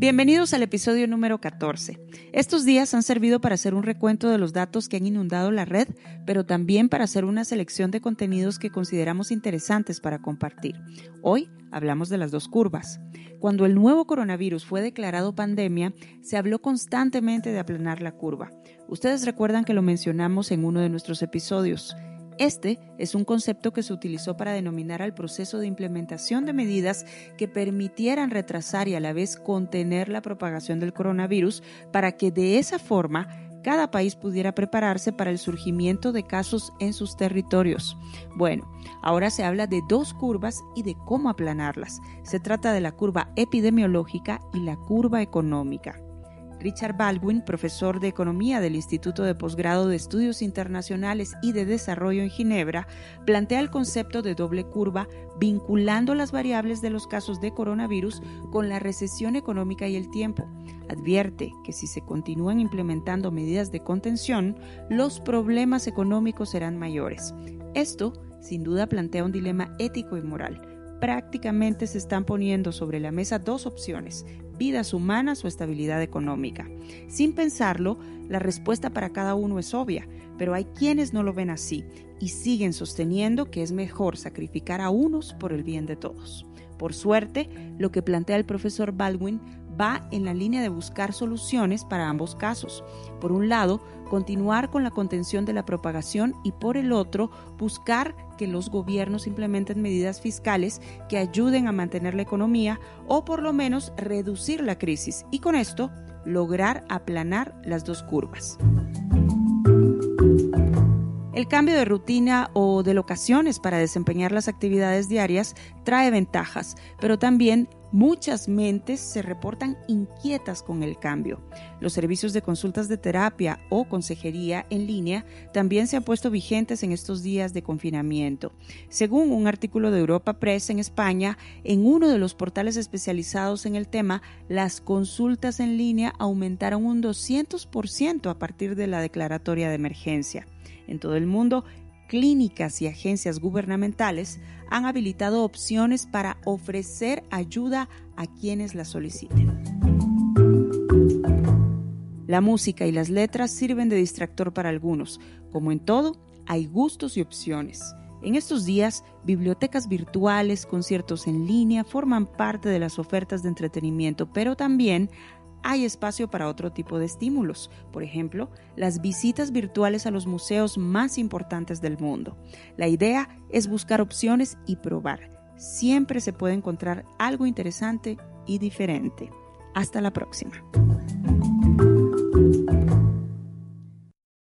Bienvenidos al episodio número 14. Estos días han servido para hacer un recuento de los datos que han inundado la red, pero también para hacer una selección de contenidos que consideramos interesantes para compartir. Hoy hablamos de las dos curvas. Cuando el nuevo coronavirus fue declarado pandemia, se habló constantemente de aplanar la curva. Ustedes recuerdan que lo mencionamos en uno de nuestros episodios. Este es un concepto que se utilizó para denominar al proceso de implementación de medidas que permitieran retrasar y a la vez contener la propagación del coronavirus para que de esa forma cada país pudiera prepararse para el surgimiento de casos en sus territorios. Bueno, ahora se habla de dos curvas y de cómo aplanarlas. Se trata de la curva epidemiológica y la curva económica. Richard Baldwin, profesor de Economía del Instituto de Posgrado de Estudios Internacionales y de Desarrollo en Ginebra, plantea el concepto de doble curva vinculando las variables de los casos de coronavirus con la recesión económica y el tiempo. Advierte que si se continúan implementando medidas de contención, los problemas económicos serán mayores. Esto, sin duda, plantea un dilema ético y moral prácticamente se están poniendo sobre la mesa dos opciones, vidas humanas o estabilidad económica. Sin pensarlo, la respuesta para cada uno es obvia, pero hay quienes no lo ven así y siguen sosteniendo que es mejor sacrificar a unos por el bien de todos. Por suerte, lo que plantea el profesor Baldwin va en la línea de buscar soluciones para ambos casos. Por un lado, continuar con la contención de la propagación y por el otro, buscar que los gobiernos implementen medidas fiscales que ayuden a mantener la economía o por lo menos reducir la crisis y con esto lograr aplanar las dos curvas. El cambio de rutina o de locaciones para desempeñar las actividades diarias trae ventajas, pero también Muchas mentes se reportan inquietas con el cambio. Los servicios de consultas de terapia o consejería en línea también se han puesto vigentes en estos días de confinamiento. Según un artículo de Europa Press en España, en uno de los portales especializados en el tema, las consultas en línea aumentaron un 200% a partir de la declaratoria de emergencia. En todo el mundo, clínicas y agencias gubernamentales han habilitado opciones para ofrecer ayuda a quienes la soliciten. La música y las letras sirven de distractor para algunos. Como en todo, hay gustos y opciones. En estos días, bibliotecas virtuales, conciertos en línea forman parte de las ofertas de entretenimiento, pero también hay espacio para otro tipo de estímulos, por ejemplo, las visitas virtuales a los museos más importantes del mundo. La idea es buscar opciones y probar. Siempre se puede encontrar algo interesante y diferente. Hasta la próxima.